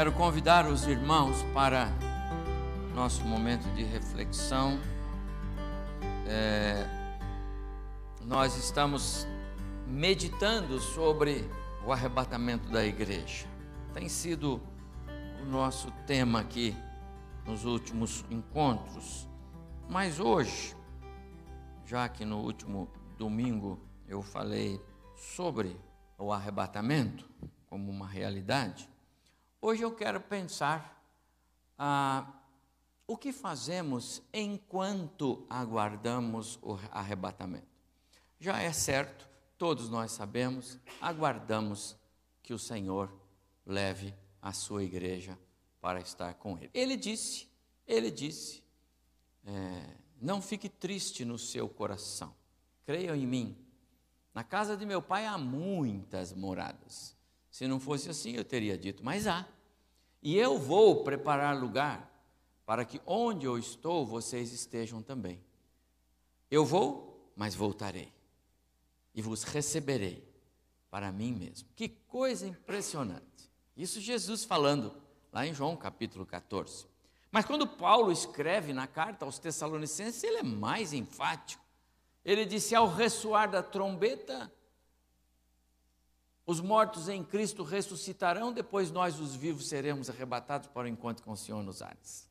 Quero convidar os irmãos para nosso momento de reflexão. É, nós estamos meditando sobre o arrebatamento da igreja. Tem sido o nosso tema aqui nos últimos encontros. Mas hoje, já que no último domingo eu falei sobre o arrebatamento como uma realidade, hoje eu quero pensar ah, o que fazemos enquanto aguardamos o arrebatamento. Já é certo, todos nós sabemos, aguardamos que o Senhor leve a sua igreja para estar com Ele. Ele disse, Ele disse, é, não fique triste no seu coração, creiam em mim. Na casa de meu pai há muitas moradas. Se não fosse assim, eu teria dito, mas há. E eu vou preparar lugar para que onde eu estou, vocês estejam também. Eu vou, mas voltarei. E vos receberei para mim mesmo. Que coisa impressionante. Isso Jesus falando lá em João capítulo 14. Mas quando Paulo escreve na carta aos Tessalonicenses, ele é mais enfático. Ele disse: Ao ressoar da trombeta, os mortos em Cristo ressuscitarão, depois nós, os vivos, seremos arrebatados para o encontro com o Senhor nos ares.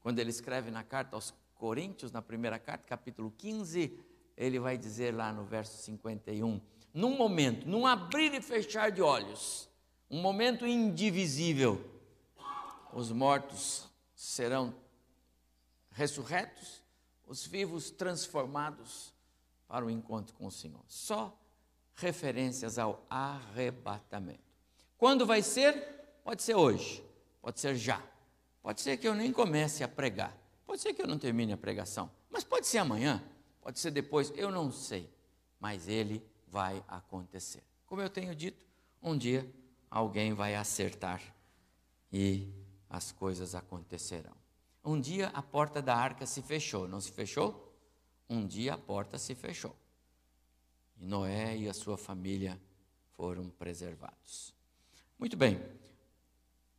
Quando ele escreve na carta aos Coríntios, na primeira carta, capítulo 15, ele vai dizer lá no verso 51, num momento, num abrir e fechar de olhos, um momento indivisível, os mortos serão ressurretos, os vivos transformados para o encontro com o Senhor. Só referências ao arrebatamento. Quando vai ser? Pode ser hoje, pode ser já. Pode ser que eu nem comece a pregar. Pode ser que eu não termine a pregação. Mas pode ser amanhã, pode ser depois, eu não sei. Mas ele vai acontecer. Como eu tenho dito, um dia alguém vai acertar e as coisas acontecerão. Um dia a porta da arca se fechou, não se fechou? Um dia a porta se fechou. E Noé e a sua família foram preservados. Muito bem.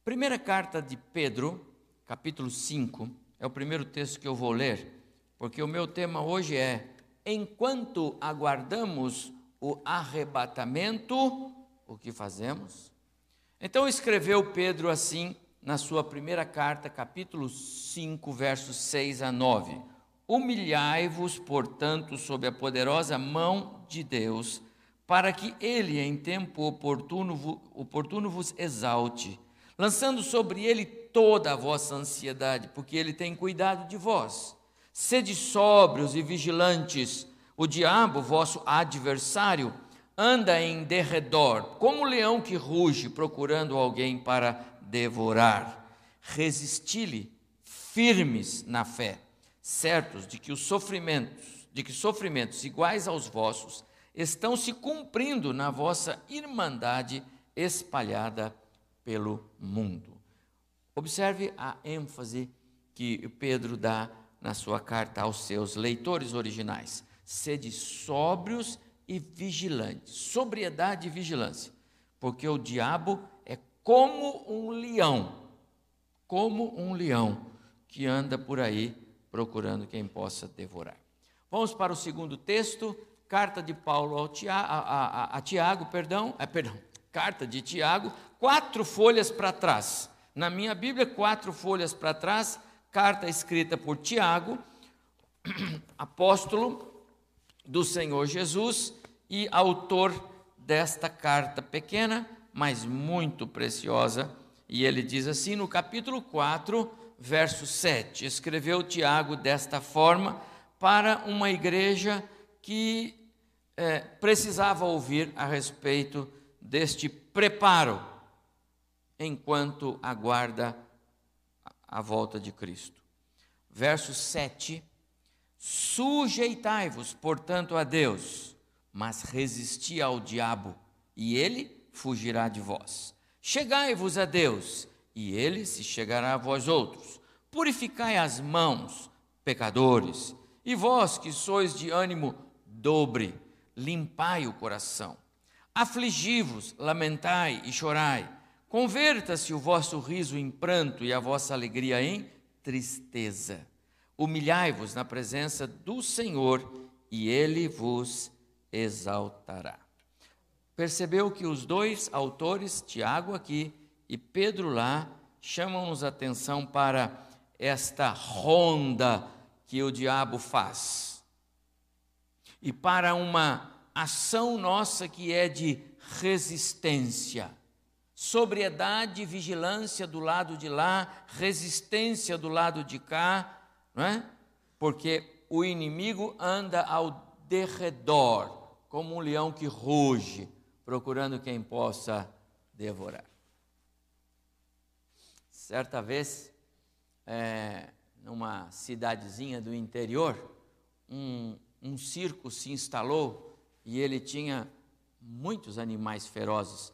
Primeira carta de Pedro, capítulo 5, é o primeiro texto que eu vou ler, porque o meu tema hoje é: enquanto aguardamos o arrebatamento, o que fazemos? Então escreveu Pedro assim na sua primeira carta, capítulo 5, versos 6 a 9: Humilhai-vos, portanto, sob a poderosa mão de Deus, para que ele, em tempo oportuno, oportuno vos exalte, lançando sobre ele toda a vossa ansiedade, porque ele tem cuidado de vós. Sede sóbrios e vigilantes, o diabo, vosso adversário, anda em derredor, como um leão que ruge, procurando alguém para devorar. Resisti-lhe firmes na fé, certos de que os sofrimentos, de que sofrimentos iguais aos vossos estão se cumprindo na vossa irmandade espalhada pelo mundo. Observe a ênfase que Pedro dá na sua carta aos seus leitores originais. Sede sóbrios e vigilante. Sobriedade e vigilância. Porque o diabo é como um leão, como um leão que anda por aí procurando quem possa devorar. Vamos para o segundo texto, carta de Paulo ao a, a, a, Tiago, perdão, é, perdão, carta de Tiago, quatro folhas para trás. Na minha Bíblia, quatro folhas para trás, carta escrita por Tiago, apóstolo do Senhor Jesus, e autor desta carta pequena, mas muito preciosa. E ele diz assim no capítulo 4, verso 7: Escreveu Tiago desta forma para uma igreja que é, precisava ouvir a respeito deste preparo enquanto aguarda a volta de Cristo. Verso 7: Sujeitai-vos, portanto, a Deus mas resisti ao diabo, e ele fugirá de vós. Chegai-vos a Deus, e ele se chegará a vós outros. Purificai as mãos, pecadores, e vós que sois de ânimo dobre, limpai o coração. Afligi-vos, lamentai e chorai. Converta-se o vosso riso em pranto e a vossa alegria em tristeza. Humilhai-vos na presença do Senhor e ele vos exaltará. Percebeu que os dois autores, Tiago aqui e Pedro lá, chamam-nos atenção para esta ronda que o diabo faz. E para uma ação nossa que é de resistência. Sobriedade e vigilância do lado de lá, resistência do lado de cá, não é? Porque o inimigo anda ao derredor, como um leão que ruge, procurando quem possa devorar. Certa vez, é, numa cidadezinha do interior, um, um circo se instalou e ele tinha muitos animais ferozes,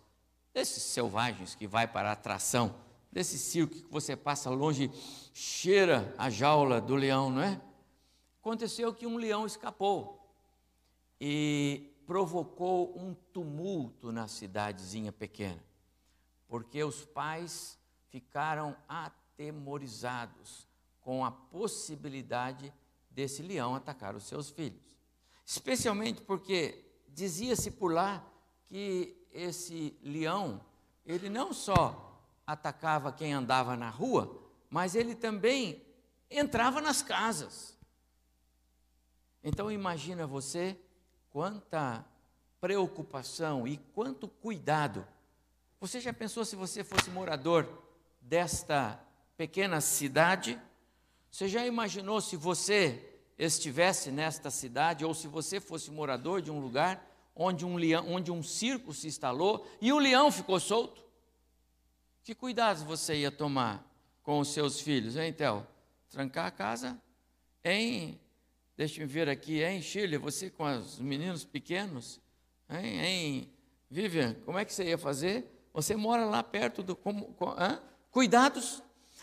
desses selvagens que vai para a atração, desse circo que você passa longe, cheira a jaula do leão, não é? Aconteceu que um leão escapou e provocou um tumulto na cidadezinha pequena, porque os pais ficaram atemorizados com a possibilidade desse leão atacar os seus filhos. Especialmente porque dizia-se por lá que esse leão, ele não só atacava quem andava na rua, mas ele também entrava nas casas. Então imagina você quanta preocupação e quanto cuidado. Você já pensou se você fosse morador desta pequena cidade? Você já imaginou se você estivesse nesta cidade ou se você fosse morador de um lugar onde um, leão, onde um circo se instalou e o leão ficou solto? Que cuidados você ia tomar com os seus filhos, hein, Théo? Trancar a casa? Em Deixe-me ver aqui, em Chile, você com os meninos pequenos, hein, em Vivian, como é que você ia fazer? Você mora lá perto do. Como, com, Cuidados.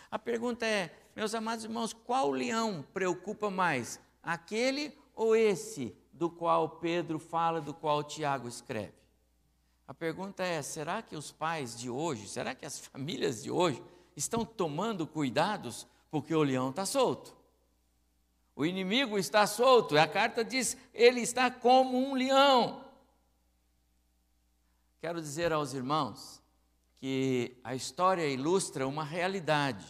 A pergunta é, meus amados irmãos, qual leão preocupa mais? Aquele ou esse do qual Pedro fala, do qual Tiago escreve? A pergunta é: será que os pais de hoje, será que as famílias de hoje estão tomando cuidados porque o leão está solto? O inimigo está solto. A carta diz: ele está como um leão. Quero dizer aos irmãos que a história ilustra uma realidade.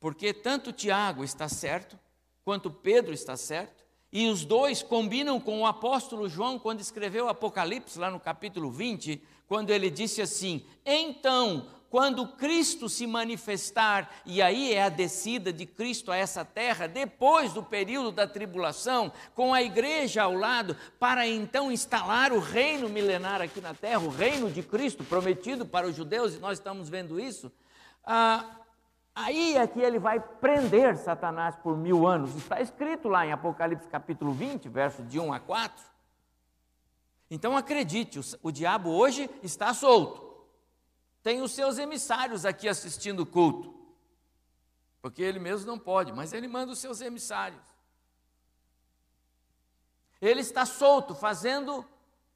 Porque tanto Tiago está certo, quanto Pedro está certo, e os dois combinam com o apóstolo João quando escreveu o Apocalipse, lá no capítulo 20, quando ele disse assim: Então quando Cristo se manifestar, e aí é a descida de Cristo a essa terra, depois do período da tribulação, com a igreja ao lado, para então instalar o reino milenar aqui na terra, o reino de Cristo prometido para os judeus, e nós estamos vendo isso. Ah, aí é que ele vai prender Satanás por mil anos. Está escrito lá em Apocalipse capítulo 20, versos de 1 a 4. Então acredite, o, o diabo hoje está solto tem os seus emissários aqui assistindo o culto. Porque ele mesmo não pode, mas ele manda os seus emissários. Ele está solto, fazendo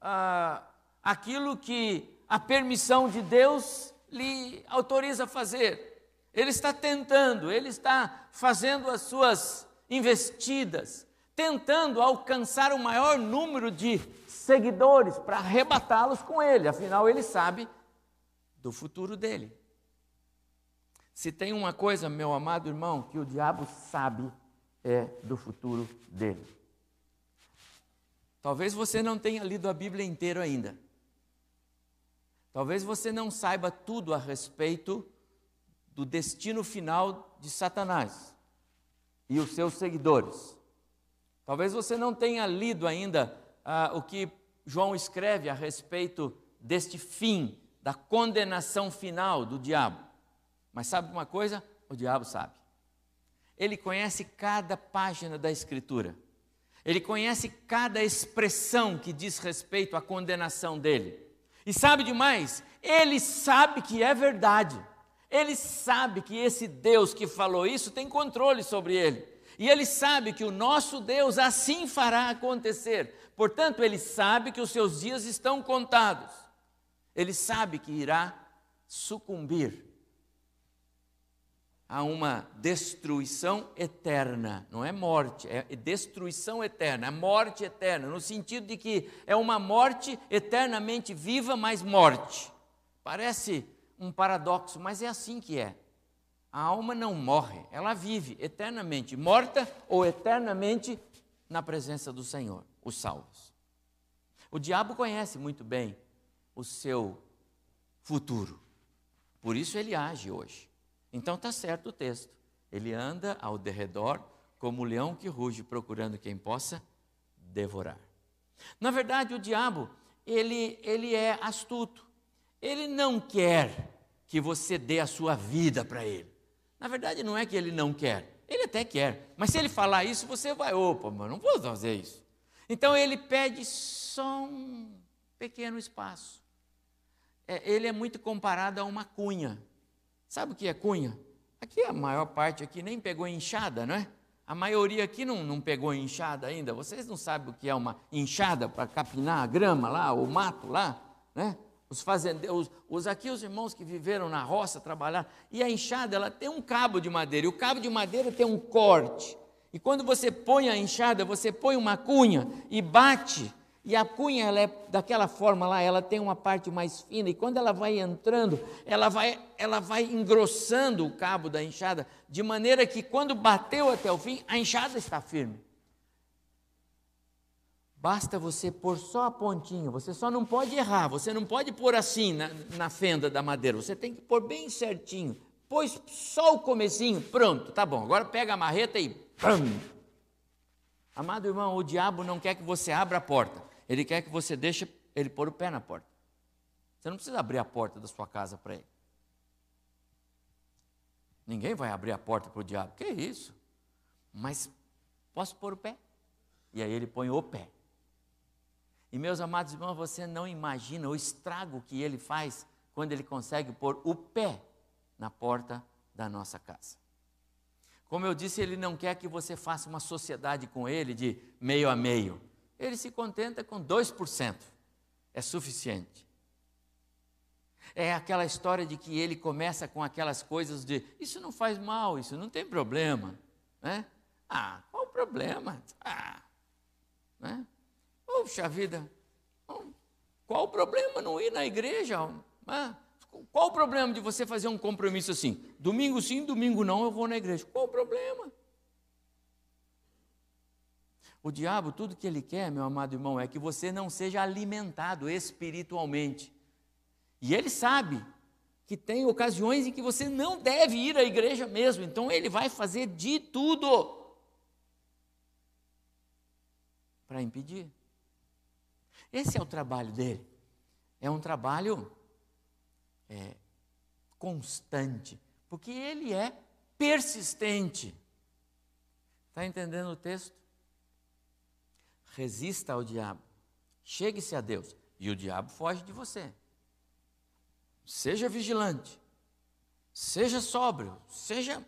ah, aquilo que a permissão de Deus lhe autoriza a fazer. Ele está tentando, ele está fazendo as suas investidas, tentando alcançar o maior número de seguidores para arrebatá-los com ele. Afinal, ele sabe do futuro dele. Se tem uma coisa, meu amado irmão, que o diabo sabe, é do futuro dele. Talvez você não tenha lido a Bíblia inteira ainda. Talvez você não saiba tudo a respeito do destino final de Satanás e os seus seguidores. Talvez você não tenha lido ainda ah, o que João escreve a respeito deste fim da condenação final do diabo. Mas sabe uma coisa? O diabo sabe. Ele conhece cada página da Escritura. Ele conhece cada expressão que diz respeito à condenação dele. E sabe demais? Ele sabe que é verdade. Ele sabe que esse Deus que falou isso tem controle sobre ele. E ele sabe que o nosso Deus assim fará acontecer. Portanto, ele sabe que os seus dias estão contados ele sabe que irá sucumbir a uma destruição eterna, não é morte, é destruição eterna, é morte eterna, no sentido de que é uma morte eternamente viva, mas morte. Parece um paradoxo, mas é assim que é. A alma não morre, ela vive eternamente, morta ou eternamente na presença do Senhor, os salvos. O diabo conhece muito bem o seu futuro, por isso ele age hoje. Então está certo o texto. Ele anda ao derredor como o leão que ruge procurando quem possa devorar. Na verdade, o diabo, ele, ele é astuto. Ele não quer que você dê a sua vida para ele. Na verdade, não é que ele não quer. Ele até quer. Mas se ele falar isso, você vai, opa, mas não vou fazer isso. Então ele pede só um pequeno espaço. É, ele é muito comparado a uma cunha. Sabe o que é cunha? Aqui a maior parte aqui nem pegou enxada, não é? A maioria aqui não, não pegou enxada ainda. Vocês não sabem o que é uma enxada para capinar a grama lá, o mato lá, né? Os fazendeiros, os, aqui os irmãos que viveram na roça, trabalhar, e a enxada ela tem um cabo de madeira, e o cabo de madeira tem um corte. E quando você põe a enxada, você põe uma cunha e bate e a cunha ela é daquela forma lá, ela tem uma parte mais fina e quando ela vai entrando, ela vai, ela vai engrossando o cabo da enxada, de maneira que quando bateu até o fim, a enxada está firme. Basta você pôr só a pontinha, você só não pode errar, você não pode pôr assim na, na fenda da madeira, você tem que pôr bem certinho. Pôs só o comecinho, pronto, tá bom. Agora pega a marreta e pam. Amado irmão, o diabo não quer que você abra a porta. Ele quer que você deixe ele pôr o pé na porta. Você não precisa abrir a porta da sua casa para ele. Ninguém vai abrir a porta para o diabo. Que isso? Mas posso pôr o pé? E aí ele põe o pé. E meus amados irmãos, você não imagina o estrago que ele faz quando ele consegue pôr o pé na porta da nossa casa. Como eu disse, ele não quer que você faça uma sociedade com ele de meio a meio ele se contenta com 2%. É suficiente. É aquela história de que ele começa com aquelas coisas de isso não faz mal, isso não tem problema. Né? Ah, qual o problema? Ah, né? Puxa vida, qual o problema não ir na igreja? Ah, qual o problema de você fazer um compromisso assim? Domingo sim, domingo não, eu vou na igreja. Qual o problema? O diabo, tudo que ele quer, meu amado irmão, é que você não seja alimentado espiritualmente. E ele sabe que tem ocasiões em que você não deve ir à igreja mesmo, então ele vai fazer de tudo para impedir. Esse é o trabalho dele. É um trabalho é, constante, porque ele é persistente. Está entendendo o texto? Resista ao diabo, chegue-se a Deus, e o diabo foge de você. Seja vigilante, seja sóbrio, seja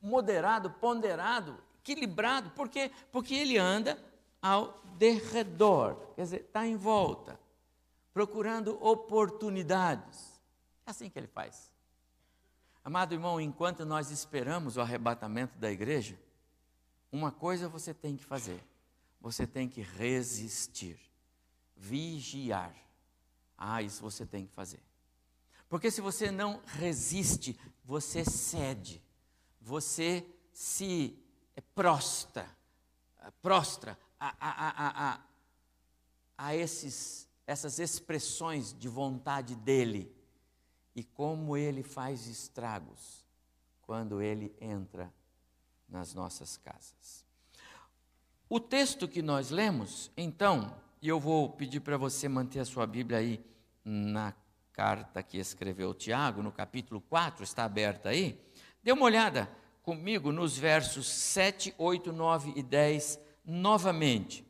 moderado, ponderado, equilibrado, porque porque ele anda ao derredor, quer dizer, está em volta, procurando oportunidades. É assim que ele faz. Amado irmão, enquanto nós esperamos o arrebatamento da igreja, uma coisa você tem que fazer: você tem que resistir, vigiar. Ah, isso você tem que fazer. Porque se você não resiste, você cede, você se prostra, prostra a, a, a, a, a esses, essas expressões de vontade dele. E como ele faz estragos quando ele entra nas nossas casas. O texto que nós lemos, então, e eu vou pedir para você manter a sua Bíblia aí na carta que escreveu Tiago, no capítulo 4, está aberta aí. Dê uma olhada comigo nos versos 7, 8, 9 e 10 novamente.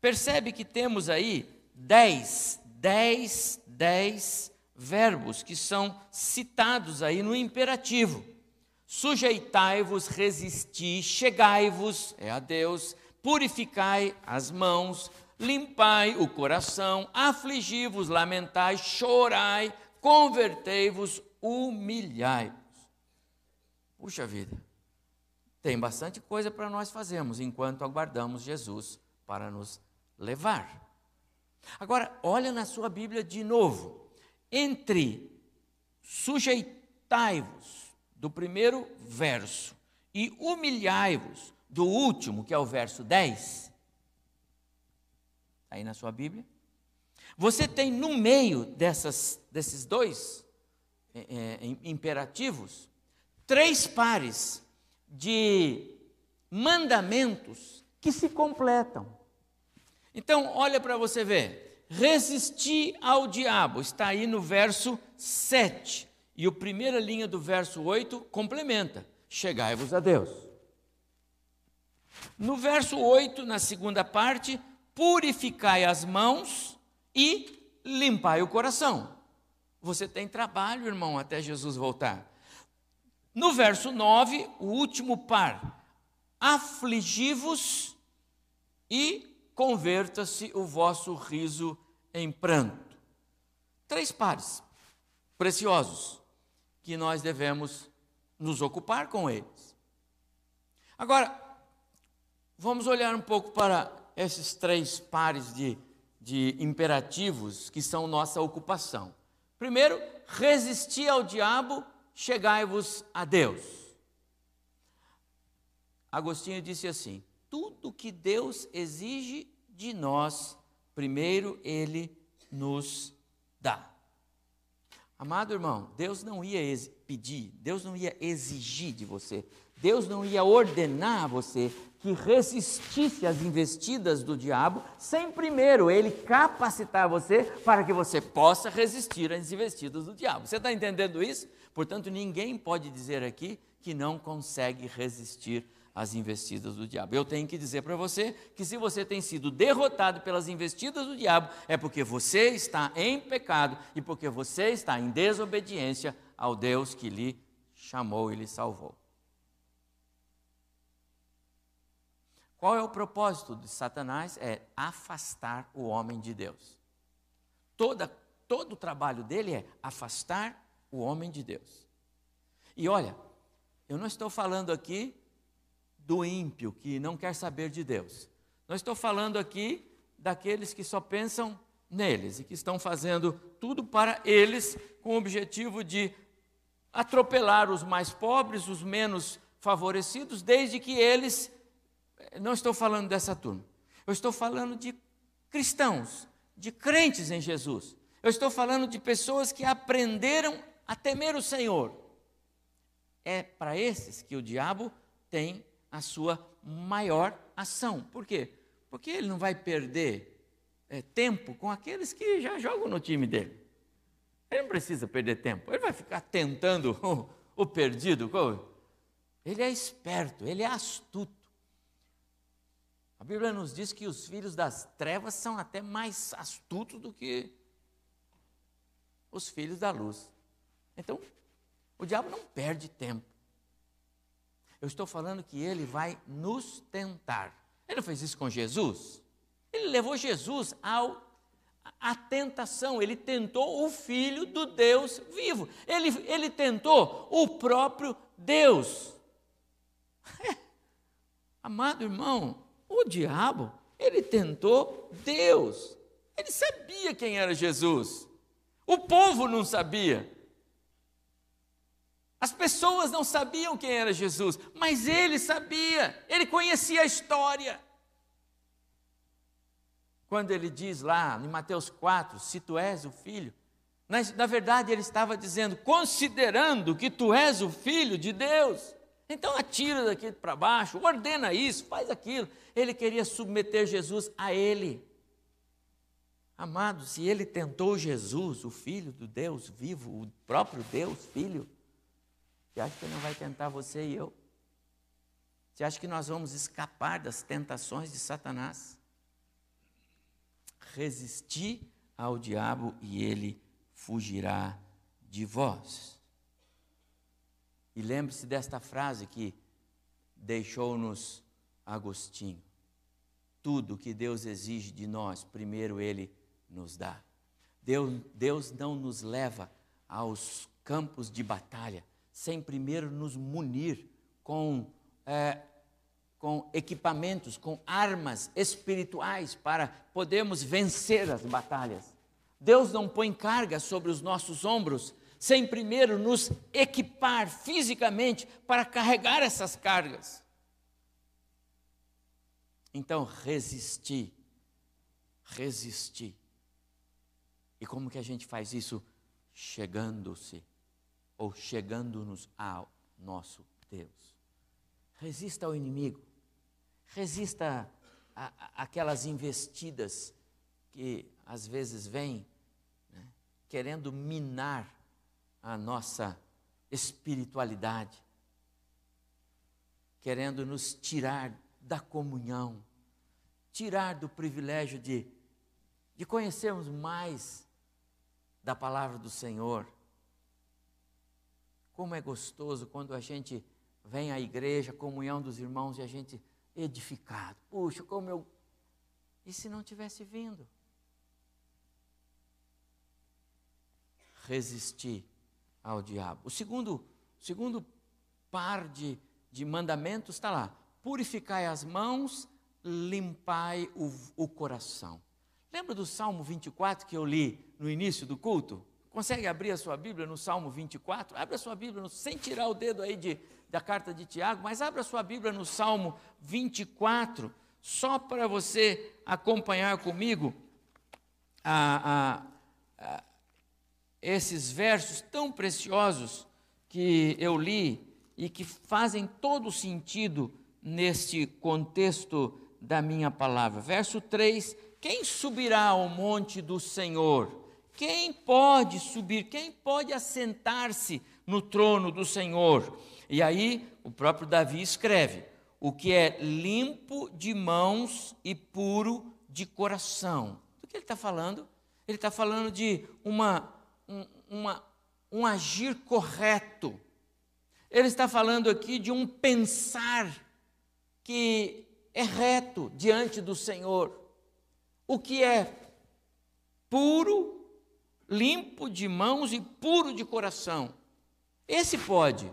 Percebe que temos aí 10, 10, 10 verbos que são citados aí no imperativo. Sujeitai-vos, resisti, chegai-vos, é a Deus, purificai as mãos, limpai o coração, afligi-vos, lamentai, chorai, convertei-vos, humilhai-vos. Puxa vida, tem bastante coisa para nós fazermos enquanto aguardamos Jesus para nos levar. Agora, olha na sua Bíblia de novo. Entre sujeitai-vos, do primeiro verso, e humilhai-vos, do último, que é o verso 10. Tá aí na sua Bíblia. Você tem no meio dessas, desses dois é, é, imperativos três pares de mandamentos que se completam. Então, olha para você ver. Resistir ao diabo, está aí no verso 7. E a primeira linha do verso 8 complementa: Chegai-vos a Deus. No verso 8, na segunda parte, purificai as mãos e limpai o coração. Você tem trabalho, irmão, até Jesus voltar. No verso 9, o último par: afligi-vos e converta-se o vosso riso em pranto. Três pares preciosos que nós devemos nos ocupar com eles. Agora, vamos olhar um pouco para esses três pares de, de imperativos que são nossa ocupação. Primeiro, resistir ao diabo chegai-vos a Deus. Agostinho disse assim: tudo que Deus exige de nós, primeiro Ele nos dá. Amado irmão, Deus não ia pedir, Deus não ia exigir de você, Deus não ia ordenar a você que resistisse às investidas do diabo, sem primeiro ele capacitar você para que você possa resistir às investidas do diabo. Você está entendendo isso? Portanto, ninguém pode dizer aqui que não consegue resistir às investidas do diabo. Eu tenho que dizer para você que se você tem sido derrotado pelas investidas do diabo, é porque você está em pecado e porque você está em desobediência ao Deus que lhe chamou e lhe salvou. Qual é o propósito de Satanás? É afastar o homem de Deus. Toda, todo o trabalho dele é afastar o homem de Deus. E olha, eu não estou falando aqui do ímpio que não quer saber de Deus. Não estou falando aqui daqueles que só pensam neles e que estão fazendo tudo para eles com o objetivo de atropelar os mais pobres, os menos favorecidos, desde que eles. Não estou falando dessa turma. Eu estou falando de cristãos, de crentes em Jesus. Eu estou falando de pessoas que aprenderam a temer o Senhor. É para esses que o diabo tem a sua maior ação. Por quê? Porque ele não vai perder é, tempo com aqueles que já jogam no time dele. Ele não precisa perder tempo. Ele vai ficar tentando o, o perdido. Ele é esperto, ele é astuto. A Bíblia nos diz que os filhos das trevas são até mais astutos do que os filhos da luz. Então, o diabo não perde tempo. Eu estou falando que ele vai nos tentar. Ele não fez isso com Jesus? Ele levou Jesus ao a tentação, ele tentou o Filho do Deus vivo, ele, ele tentou o próprio Deus. Amado irmão, o diabo, ele tentou Deus, ele sabia quem era Jesus, o povo não sabia. As pessoas não sabiam quem era Jesus, mas ele sabia, ele conhecia a história. Quando ele diz lá em Mateus 4: Se tu és o filho, na, na verdade ele estava dizendo, considerando que tu és o filho de Deus, então atira daqui para baixo, ordena isso, faz aquilo. Ele queria submeter Jesus a ele. Amado, se ele tentou Jesus, o filho do Deus vivo, o próprio Deus, filho, você acha que ele não vai tentar você e eu? Você acha que nós vamos escapar das tentações de Satanás? Resistir ao diabo e ele fugirá de vós. E lembre-se desta frase que deixou-nos Agostinho. Tudo que Deus exige de nós, primeiro Ele nos dá. Deus, Deus não nos leva aos campos de batalha sem primeiro nos munir com, é, com equipamentos, com armas espirituais para podermos vencer as batalhas. Deus não põe carga sobre os nossos ombros sem primeiro nos equipar fisicamente para carregar essas cargas. Então, resistir, resistir. E como que a gente faz isso? Chegando-se ou chegando-nos ao nosso Deus. Resista ao inimigo, resista àquelas investidas que às vezes vêm né, querendo minar a nossa espiritualidade, querendo nos tirar da comunhão, tirar do privilégio de, de conhecermos mais da palavra do Senhor como é gostoso quando a gente vem à igreja, comunhão dos irmãos e a gente edificado. Puxa, como eu. E se não tivesse vindo? Resistir ao diabo. O segundo, segundo par de, de mandamentos está lá: purificai as mãos, limpai o, o coração. Lembra do Salmo 24 que eu li no início do culto? Consegue abrir a sua Bíblia no Salmo 24? Abra a sua Bíblia, sem tirar o dedo aí de, da carta de Tiago, mas abra a sua Bíblia no Salmo 24, só para você acompanhar comigo a, a, a, esses versos tão preciosos que eu li e que fazem todo sentido neste contexto da minha palavra. Verso 3: Quem subirá ao monte do Senhor? Quem pode subir? Quem pode assentar-se no trono do Senhor? E aí o próprio Davi escreve: o que é limpo de mãos e puro de coração. Do que ele está falando? Ele está falando de uma, um, uma, um agir correto. Ele está falando aqui de um pensar que é reto diante do Senhor. O que é puro limpo de mãos e puro de coração. Esse pode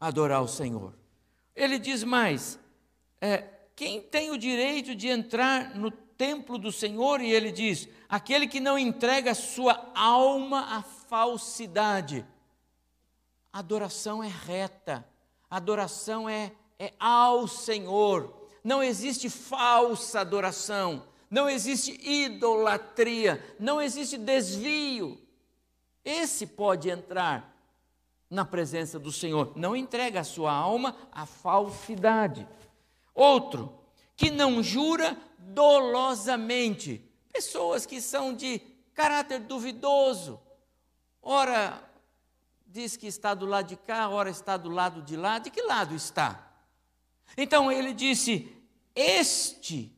adorar o Senhor. Ele diz mais: é, quem tem o direito de entrar no templo do Senhor? E ele diz: aquele que não entrega sua alma à falsidade. Adoração é reta, adoração é, é ao Senhor. Não existe falsa adoração não existe idolatria, não existe desvio. Esse pode entrar na presença do Senhor. Não entrega a sua alma à falsidade. Outro, que não jura dolosamente. Pessoas que são de caráter duvidoso. Ora diz que está do lado de cá, ora está do lado de lá. De que lado está? Então ele disse: Este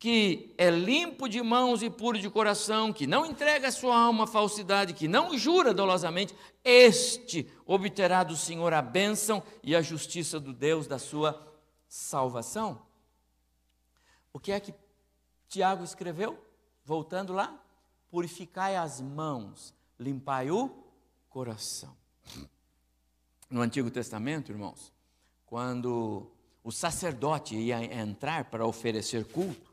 que é limpo de mãos e puro de coração, que não entrega a sua alma à falsidade, que não jura dolosamente, este obterá do Senhor a bênção e a justiça do Deus da sua salvação. O que é que Tiago escreveu? Voltando lá, purificai as mãos, limpai o coração. No Antigo Testamento, irmãos, quando o sacerdote ia entrar para oferecer culto,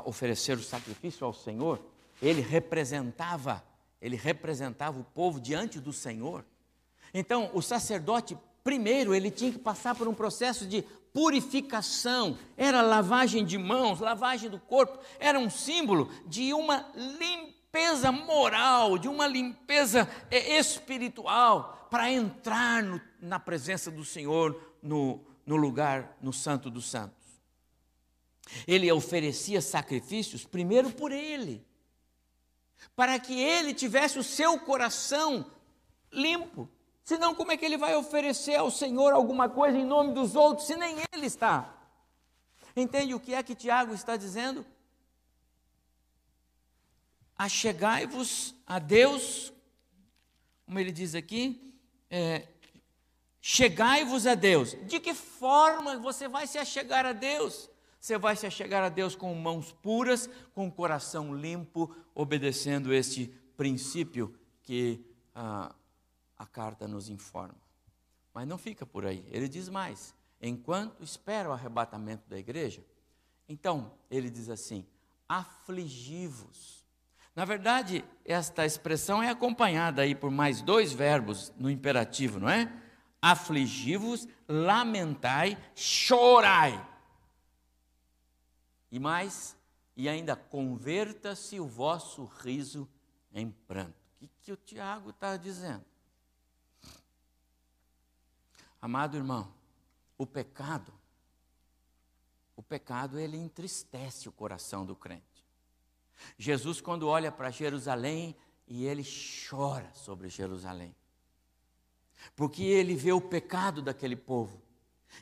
oferecer o sacrifício ao Senhor, ele representava, ele representava o povo diante do Senhor. Então, o sacerdote, primeiro, ele tinha que passar por um processo de purificação, era lavagem de mãos, lavagem do corpo, era um símbolo de uma limpeza moral, de uma limpeza é, espiritual, para entrar no, na presença do Senhor no, no lugar, no Santo dos Santos. Ele oferecia sacrifícios primeiro por ele, para que ele tivesse o seu coração limpo. Senão, como é que ele vai oferecer ao Senhor alguma coisa em nome dos outros, se nem ele está? Entende o que é que Tiago está dizendo? Achegai-vos a Deus, como ele diz aqui, é, chegai-vos a Deus. De que forma você vai se achegar a Deus? Você vai se chegar a Deus com mãos puras, com coração limpo, obedecendo este princípio que a, a carta nos informa. Mas não fica por aí. Ele diz mais: enquanto espera o arrebatamento da igreja, então ele diz assim: afligi-vos. Na verdade, esta expressão é acompanhada aí por mais dois verbos no imperativo, não é? Afligi-vos, lamentai, chorai. E mais, e ainda converta-se o vosso riso em pranto. O que, que o Tiago está dizendo? Amado irmão, o pecado, o pecado ele entristece o coração do crente. Jesus, quando olha para Jerusalém, e ele chora sobre Jerusalém, porque ele vê o pecado daquele povo.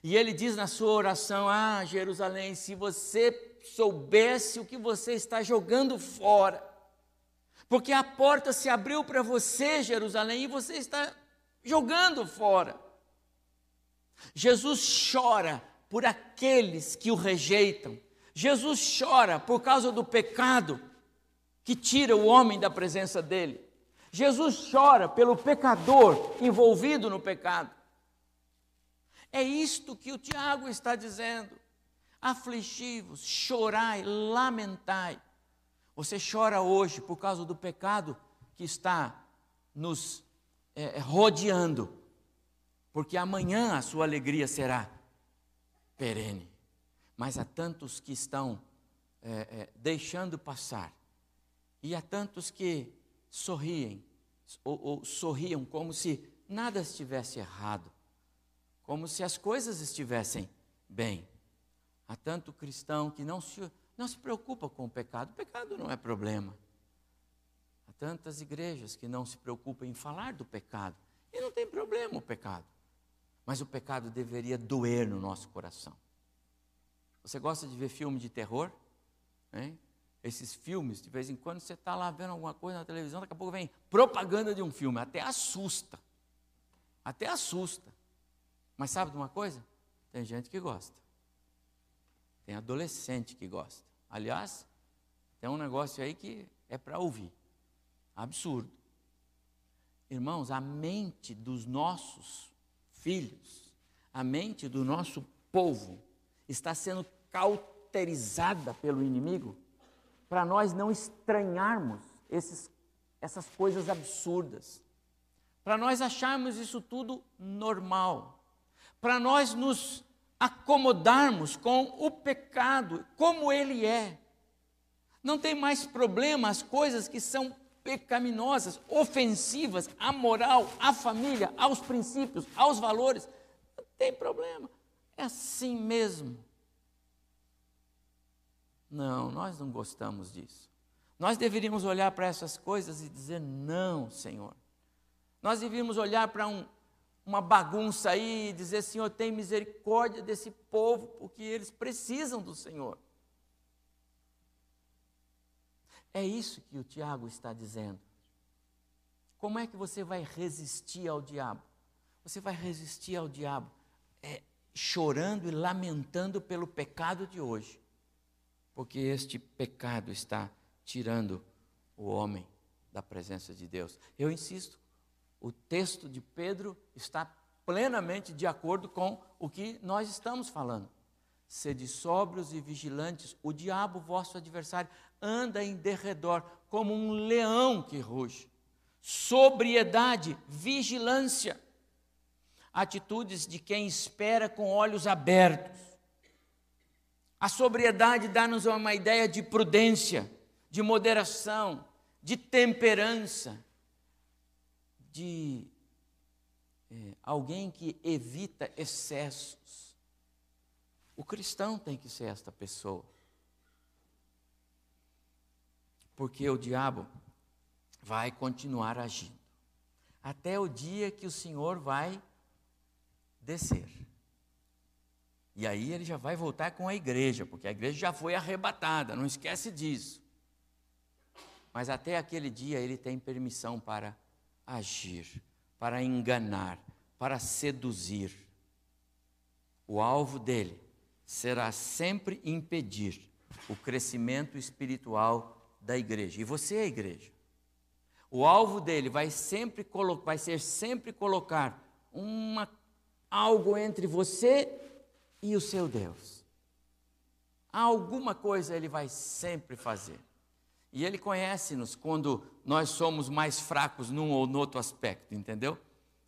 E ele diz na sua oração: Ah, Jerusalém, se você soubesse o que você está jogando fora, porque a porta se abriu para você, Jerusalém, e você está jogando fora. Jesus chora por aqueles que o rejeitam. Jesus chora por causa do pecado que tira o homem da presença dele. Jesus chora pelo pecador envolvido no pecado. É isto que o Tiago está dizendo. Afligivos, chorai, lamentai. Você chora hoje por causa do pecado que está nos é, rodeando porque amanhã a sua alegria será perene. Mas há tantos que estão é, é, deixando passar, e há tantos que sorriem, ou, ou sorriam como se nada estivesse errado, como se as coisas estivessem bem. Há tanto cristão que não se, não se preocupa com o pecado, o pecado não é problema. Há tantas igrejas que não se preocupam em falar do pecado, e não tem problema o pecado. Mas o pecado deveria doer no nosso coração. Você gosta de ver filme de terror? Hein? Esses filmes, de vez em quando você está lá vendo alguma coisa na televisão, daqui a pouco vem propaganda de um filme, até assusta. Até assusta. Mas sabe de uma coisa? Tem gente que gosta. Tem adolescente que gosta. Aliás, tem um negócio aí que é para ouvir. Absurdo. Irmãos, a mente dos nossos filhos, a mente do nosso povo está sendo cauterizada pelo inimigo para nós não estranharmos esses, essas coisas absurdas, para nós acharmos isso tudo normal, para nós nos acomodarmos com o pecado como ele é. Não tem mais problema as coisas que são pecaminosas, ofensivas à moral, à família, aos princípios, aos valores. Não tem problema. É assim mesmo. Não, nós não gostamos disso. Nós deveríamos olhar para essas coisas e dizer: não, Senhor. Nós deveríamos olhar para um, uma bagunça aí dizer: Senhor, tem misericórdia desse povo, porque eles precisam do Senhor. É isso que o Tiago está dizendo. Como é que você vai resistir ao diabo? Você vai resistir ao diabo é, chorando e lamentando pelo pecado de hoje, porque este pecado está tirando o homem da presença de Deus. Eu insisto, o texto de Pedro está plenamente de acordo com o que nós estamos falando. Sede sóbrios e vigilantes, o diabo, vosso adversário, anda em derredor como um leão que ruge. Sobriedade, vigilância, atitudes de quem espera com olhos abertos. A sobriedade dá-nos uma ideia de prudência, de moderação, de temperança, de é, alguém que evita excessos. O cristão tem que ser esta pessoa. Porque o diabo vai continuar agindo até o dia que o Senhor vai descer. E aí ele já vai voltar com a igreja, porque a igreja já foi arrebatada, não esquece disso. Mas até aquele dia ele tem permissão para agir, para enganar, para seduzir. O alvo dele será sempre impedir o crescimento espiritual da igreja. E você é a igreja. O alvo dele vai sempre vai ser sempre colocar uma algo entre você e o seu Deus. Alguma coisa ele vai sempre fazer. E ele conhece-nos quando nós somos mais fracos num ou no outro aspecto, entendeu?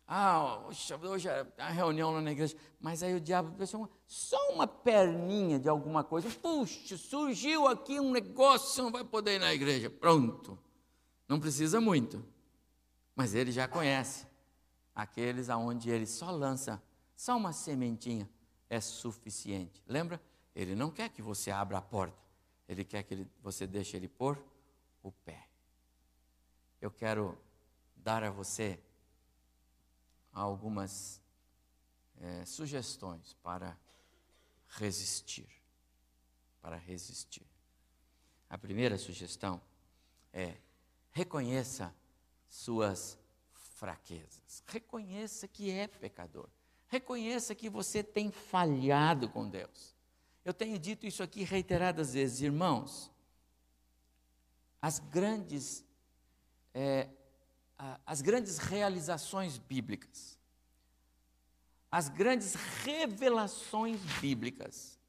Ah, hoje é a reunião lá na igreja, mas aí o diabo pensou, só uma perninha de alguma coisa. Puxa, surgiu aqui um negócio, você não vai poder ir na igreja. Pronto. Não precisa muito. Mas ele já conhece aqueles aonde ele só lança só uma sementinha é suficiente. Lembra? Ele não quer que você abra a porta. Ele quer que ele, você deixe ele pôr o pé. Eu quero dar a você algumas é, sugestões para resistir. Para resistir. A primeira sugestão é reconheça suas fraquezas. Reconheça que é pecador. Reconheça que você tem falhado com Deus. Eu tenho dito isso aqui reiteradas vezes, irmãos. As grandes, é, as grandes realizações bíblicas, as grandes revelações bíblicas,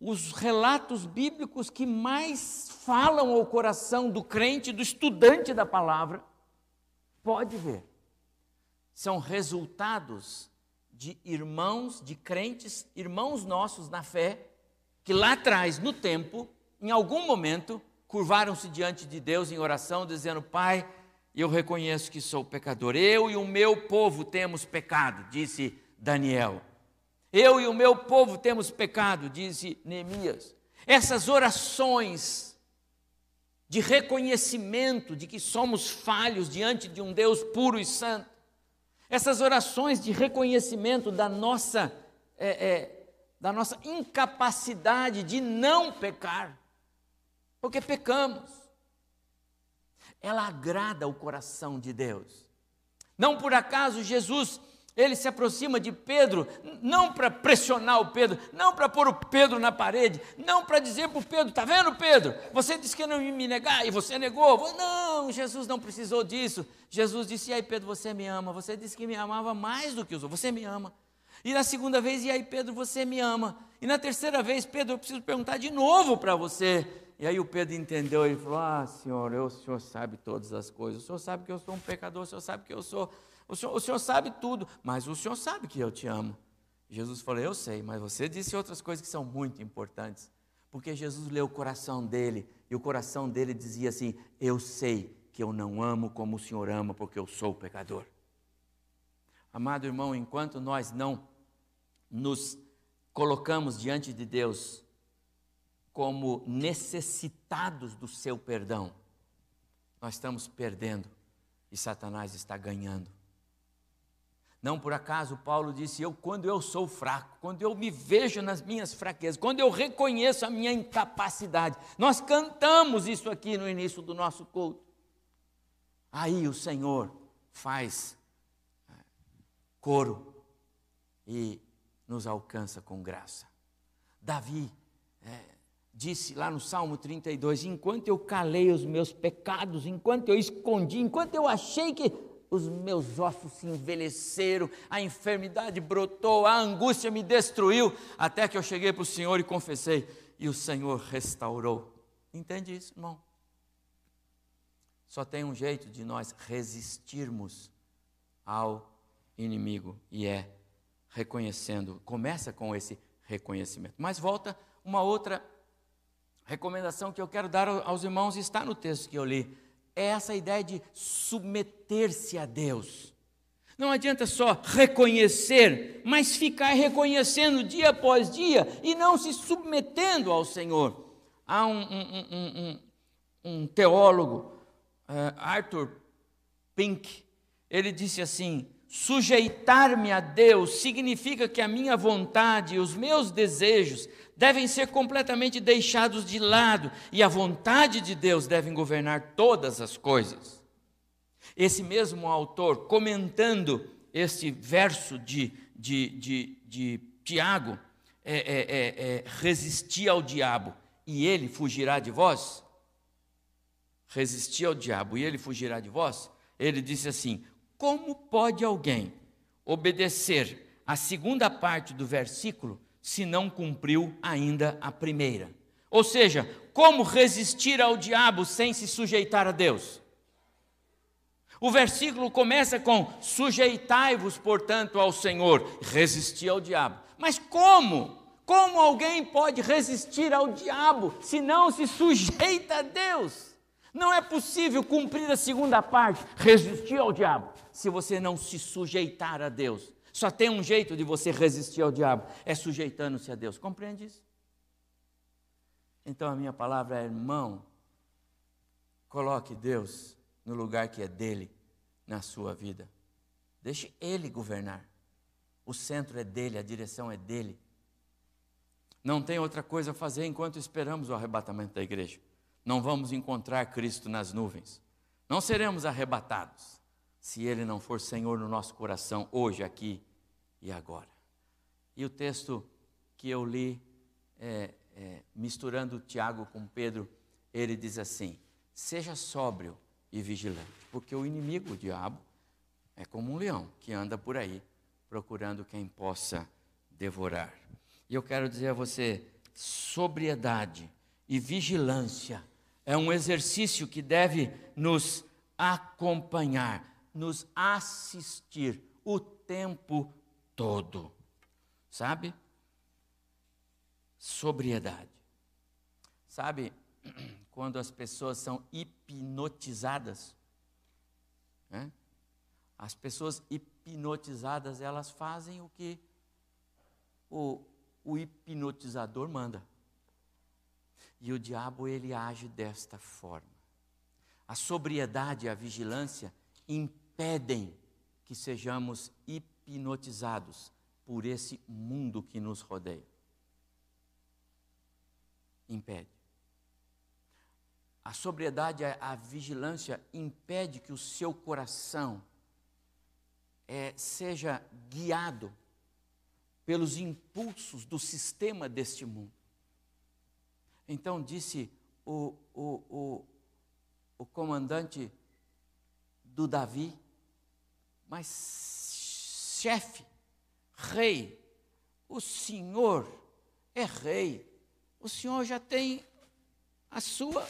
os relatos bíblicos que mais falam ao coração do crente, do estudante da palavra, pode ver são resultados de irmãos, de crentes, irmãos nossos na fé, que lá atrás, no tempo, em algum momento, curvaram-se diante de Deus em oração, dizendo: Pai, eu reconheço que sou pecador. Eu e o meu povo temos pecado, disse Daniel. Eu e o meu povo temos pecado, disse Neemias. Essas orações de reconhecimento de que somos falhos diante de um Deus puro e santo, essas orações de reconhecimento da nossa, é, é, da nossa incapacidade de não pecar, porque pecamos, ela agrada o coração de Deus. Não por acaso Jesus ele se aproxima de Pedro, não para pressionar o Pedro, não para pôr o Pedro na parede, não para dizer para o Pedro: está vendo, Pedro? Você disse que não ia me negar e você negou. Não, Jesus não precisou disso. Jesus disse: e aí, Pedro, você me ama? Você disse que me amava mais do que os outros, você me ama. E na segunda vez, e aí, Pedro, você me ama? E na terceira vez, Pedro, eu preciso perguntar de novo para você. E aí o Pedro entendeu, ele falou: Ah, Senhor, eu, o Senhor sabe todas as coisas, o Senhor sabe que eu sou um pecador, o Senhor sabe que eu sou o senhor, o senhor sabe tudo, mas o senhor sabe que eu te amo. Jesus falou: Eu sei, mas você disse outras coisas que são muito importantes. Porque Jesus leu o coração dele, e o coração dele dizia assim: Eu sei que eu não amo como o Senhor ama, porque eu sou pecador. Amado irmão, enquanto nós não nos colocamos diante de Deus como necessitados do seu perdão, nós estamos perdendo e Satanás está ganhando. Não por acaso Paulo disse: Eu, quando eu sou fraco, quando eu me vejo nas minhas fraquezas, quando eu reconheço a minha incapacidade, nós cantamos isso aqui no início do nosso culto. Aí o Senhor faz é, coro e nos alcança com graça. Davi é, disse lá no Salmo 32: Enquanto eu calei os meus pecados, enquanto eu escondi, enquanto eu achei que os meus ossos se envelheceram, a enfermidade brotou, a angústia me destruiu, até que eu cheguei para o Senhor e confessei, e o Senhor restaurou. Entende isso, irmão? Só tem um jeito de nós resistirmos ao inimigo, e é reconhecendo, começa com esse reconhecimento. Mas volta uma outra recomendação que eu quero dar aos irmãos, está no texto que eu li é essa ideia de submeter-se a Deus. Não adianta só reconhecer, mas ficar reconhecendo dia após dia e não se submetendo ao Senhor. Há um, um, um, um teólogo, uh, Arthur Pink, ele disse assim: sujeitar-me a Deus significa que a minha vontade e os meus desejos devem ser completamente deixados de lado e a vontade de Deus deve governar todas as coisas. Esse mesmo autor, comentando este verso de, de, de, de Tiago, é, é, é, é, resistir ao diabo e ele fugirá de vós. resistir ao diabo e ele fugirá de vós, ele disse assim: Como pode alguém obedecer a segunda parte do versículo se não cumpriu ainda a primeira? Ou seja, como resistir ao diabo sem se sujeitar a Deus? O versículo começa com: sujeitai-vos, portanto, ao Senhor, resistir ao diabo. Mas como? Como alguém pode resistir ao diabo se não se sujeita a Deus? Não é possível cumprir a segunda parte, resistir ao diabo, se você não se sujeitar a Deus. Só tem um jeito de você resistir ao diabo, é sujeitando-se a Deus. Compreende isso? Então a minha palavra é, irmão, coloque Deus no lugar que é dele na sua vida. Deixe ele governar. O centro é dele, a direção é dele. Não tem outra coisa a fazer enquanto esperamos o arrebatamento da igreja. Não vamos encontrar Cristo nas nuvens. Não seremos arrebatados se Ele não for Senhor no nosso coração, hoje, aqui e agora. E o texto que eu li, é, é, misturando Tiago com Pedro, ele diz assim: Seja sóbrio e vigilante, porque o inimigo, o diabo, é como um leão que anda por aí procurando quem possa devorar. E eu quero dizer a você: sobriedade e vigilância é um exercício que deve nos acompanhar, nos assistir o tempo todo. Sabe? Sobriedade. Sabe quando as pessoas são hipnotizadas? Né? As pessoas hipnotizadas, elas fazem o que o, o hipnotizador manda. E o diabo ele age desta forma. A sobriedade e a vigilância impedem que sejamos hipnotizados por esse mundo que nos rodeia. Impede. A sobriedade, a vigilância impede que o seu coração é, seja guiado pelos impulsos do sistema deste mundo. Então disse o, o, o, o comandante do Davi, mas chefe, rei, o senhor é rei, o senhor já tem a sua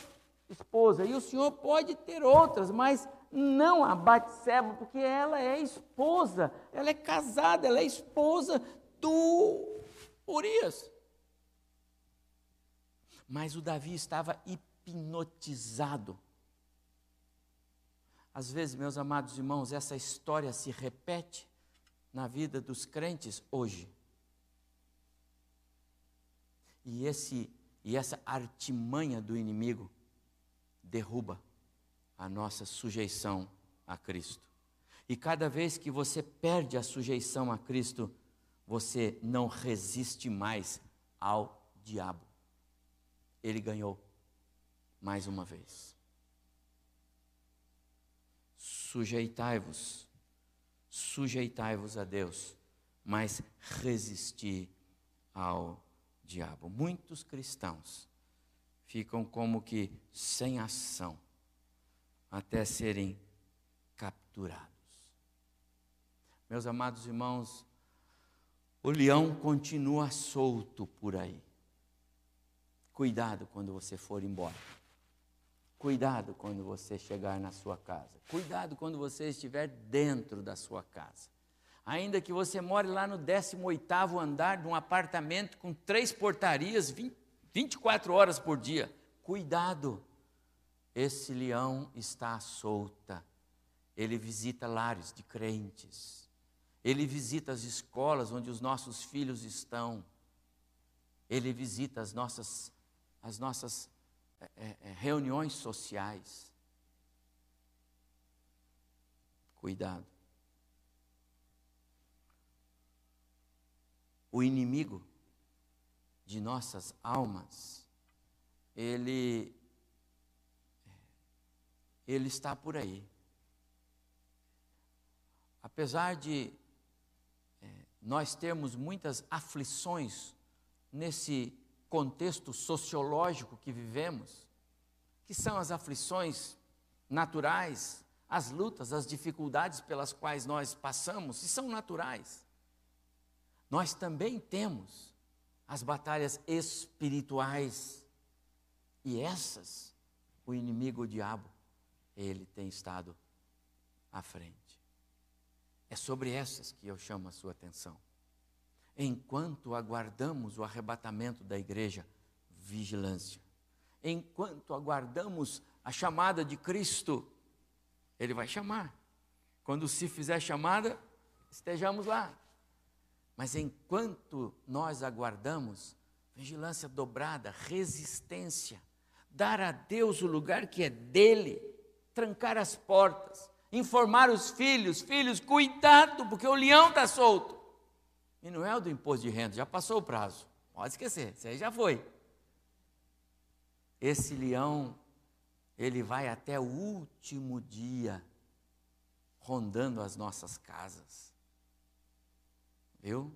esposa, e o senhor pode ter outras, mas não a Batseba, porque ela é esposa, ela é casada, ela é esposa do Urias. Mas o Davi estava hipnotizado. Às vezes, meus amados irmãos, essa história se repete na vida dos crentes hoje. E, esse, e essa artimanha do inimigo derruba a nossa sujeição a Cristo. E cada vez que você perde a sujeição a Cristo, você não resiste mais ao diabo. Ele ganhou mais uma vez. Sujeitai-vos, sujeitai-vos a Deus, mas resisti ao diabo. Muitos cristãos ficam como que sem ação até serem capturados. Meus amados irmãos, o leão continua solto por aí. Cuidado quando você for embora. Cuidado quando você chegar na sua casa. Cuidado quando você estiver dentro da sua casa. Ainda que você more lá no 18º andar de um apartamento com três portarias, 20, 24 horas por dia. Cuidado, esse leão está solta. Ele visita lares de crentes. Ele visita as escolas onde os nossos filhos estão. Ele visita as nossas, as nossas é, é, reuniões sociais. Cuidado. O inimigo de nossas almas, ele, ele está por aí. Apesar de é, nós termos muitas aflições nesse contexto sociológico que vivemos, que são as aflições naturais, as lutas, as dificuldades pelas quais nós passamos, e são naturais. Nós também temos as batalhas espirituais, e essas, o inimigo, o diabo, ele tem estado à frente. É sobre essas que eu chamo a sua atenção. Enquanto aguardamos o arrebatamento da igreja, vigilância. Enquanto aguardamos a chamada de Cristo, Ele vai chamar. Quando se fizer chamada, estejamos lá. Mas enquanto nós aguardamos, vigilância dobrada, resistência, dar a Deus o lugar que é dele, trancar as portas, informar os filhos: filhos, cuidado, porque o leão está solto. E não é o do imposto de renda, já passou o prazo. Pode esquecer, isso aí já foi. Esse leão, ele vai até o último dia, rondando as nossas casas. Viu?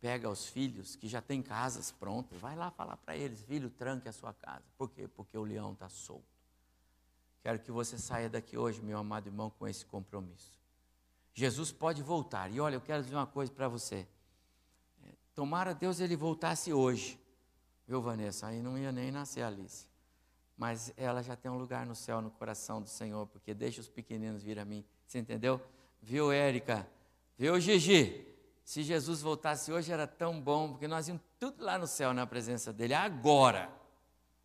Pega os filhos que já têm casas prontas, vai lá falar para eles: filho, tranque a sua casa. Por quê? Porque o leão está solto. Quero que você saia daqui hoje, meu amado irmão, com esse compromisso. Jesus pode voltar. E olha, eu quero dizer uma coisa para você. É, tomara Deus ele voltasse hoje. Viu, Vanessa? Aí não ia nem nascer a Alice. Mas ela já tem um lugar no céu, no coração do Senhor, porque deixa os pequeninos vir a mim. Você entendeu? Viu, Érica? Viu, Gigi? Se Jesus voltasse hoje era tão bom, porque nós íamos tudo lá no céu na presença dele. Agora.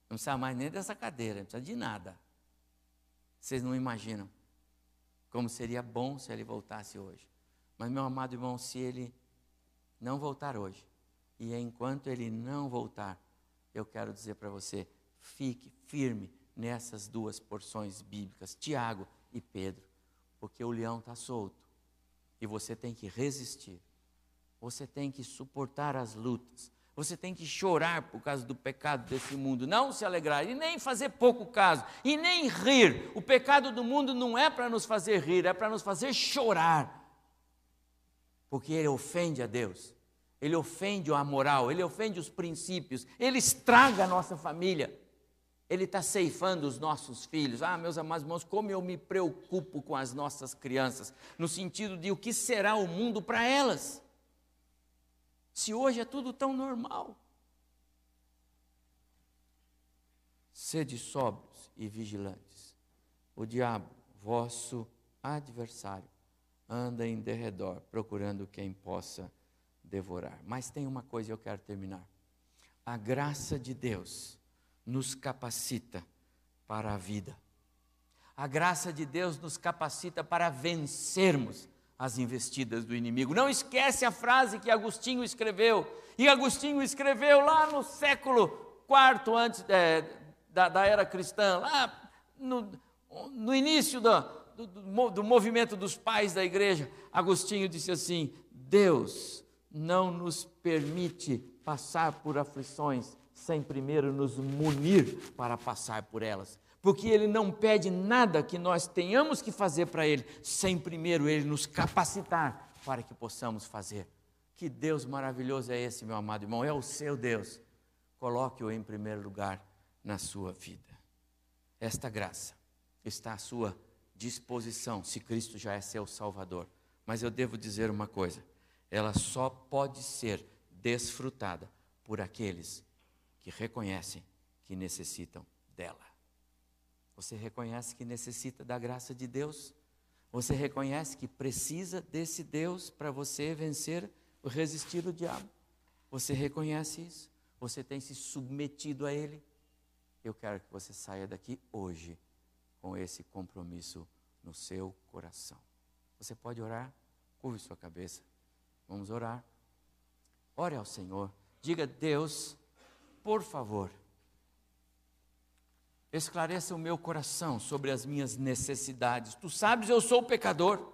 Não precisa mais nem dessa cadeira, não precisa de nada. Vocês não imaginam como seria bom se ele voltasse hoje. Mas, meu amado irmão, se ele não voltar hoje, e enquanto ele não voltar, eu quero dizer para você: fique firme nessas duas porções bíblicas, Tiago e Pedro, porque o leão está solto e você tem que resistir, você tem que suportar as lutas, você tem que chorar por causa do pecado desse mundo, não se alegrar e nem fazer pouco caso, e nem rir. O pecado do mundo não é para nos fazer rir, é para nos fazer chorar. Porque ele ofende a Deus, ele ofende a moral, ele ofende os princípios, ele estraga a nossa família. Ele está ceifando os nossos filhos. Ah, meus amados irmãos, como eu me preocupo com as nossas crianças, no sentido de o que será o mundo para elas. Se hoje é tudo tão normal. Sede sóbrios e vigilantes. O diabo, vosso adversário, anda em derredor, procurando quem possa devorar. Mas tem uma coisa eu quero terminar. A graça de Deus nos capacita para a vida. A graça de Deus nos capacita para vencermos as investidas do inimigo. Não esquece a frase que Agostinho escreveu. E Agostinho escreveu lá no século IV antes é, da, da, era cristã, lá no, no início do, do, do movimento dos pais da igreja. Agostinho disse assim: Deus não nos permite passar por aflições sem primeiro nos munir para passar por elas porque Ele não pede nada que nós tenhamos que fazer para Ele, sem primeiro Ele nos capacitar para que possamos fazer. Que Deus maravilhoso é esse, meu amado irmão, é o seu Deus. Coloque-o em primeiro lugar na sua vida. Esta graça está à sua disposição, se Cristo já é seu Salvador. Mas eu devo dizer uma coisa: ela só pode ser desfrutada por aqueles que reconhecem que necessitam dela. Você reconhece que necessita da graça de Deus? Você reconhece que precisa desse Deus para você vencer, resistir o diabo? Você reconhece isso? Você tem se submetido a Ele? Eu quero que você saia daqui hoje com esse compromisso no seu coração. Você pode orar? Curve sua cabeça. Vamos orar. Ore ao Senhor. Diga, Deus, por favor, esclareça o meu coração sobre as minhas necessidades. Tu sabes, eu sou pecador,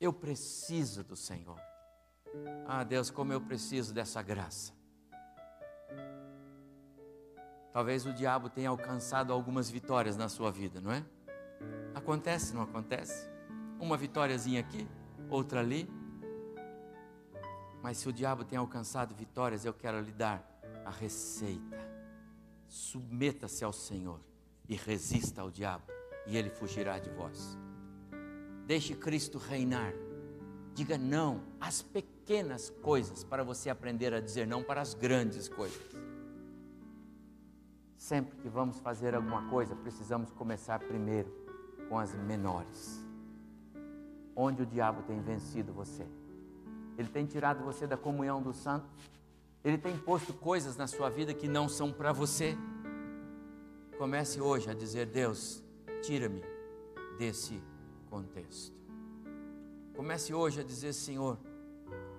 eu preciso do Senhor. Ah, Deus, como eu preciso dessa graça. Talvez o diabo tenha alcançado algumas vitórias na sua vida, não é? Acontece, não acontece? Uma vitóriazinha aqui, outra ali. Mas se o diabo tem alcançado vitórias, eu quero lhe dar a receita. Submeta-se ao Senhor e resista ao diabo, e ele fugirá de vós. Deixe Cristo reinar. Diga não às pequenas coisas para você aprender a dizer não para as grandes coisas. Sempre que vamos fazer alguma coisa, precisamos começar primeiro com as menores. Onde o diabo tem vencido você? Ele tem tirado você da comunhão dos santos? Ele tem posto coisas na sua vida que não são para você? Comece hoje a dizer: Deus, tira-me desse contexto. Comece hoje a dizer: Senhor,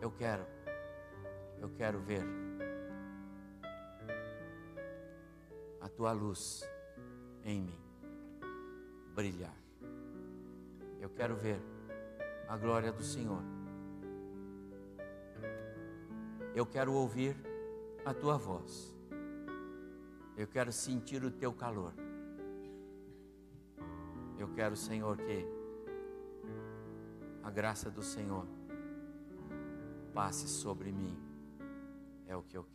eu quero, eu quero ver a tua luz em mim brilhar. Eu quero ver a glória do Senhor. Eu quero ouvir a tua voz. Eu quero sentir o teu calor. Eu quero, Senhor, que a graça do Senhor passe sobre mim. É o que eu quero.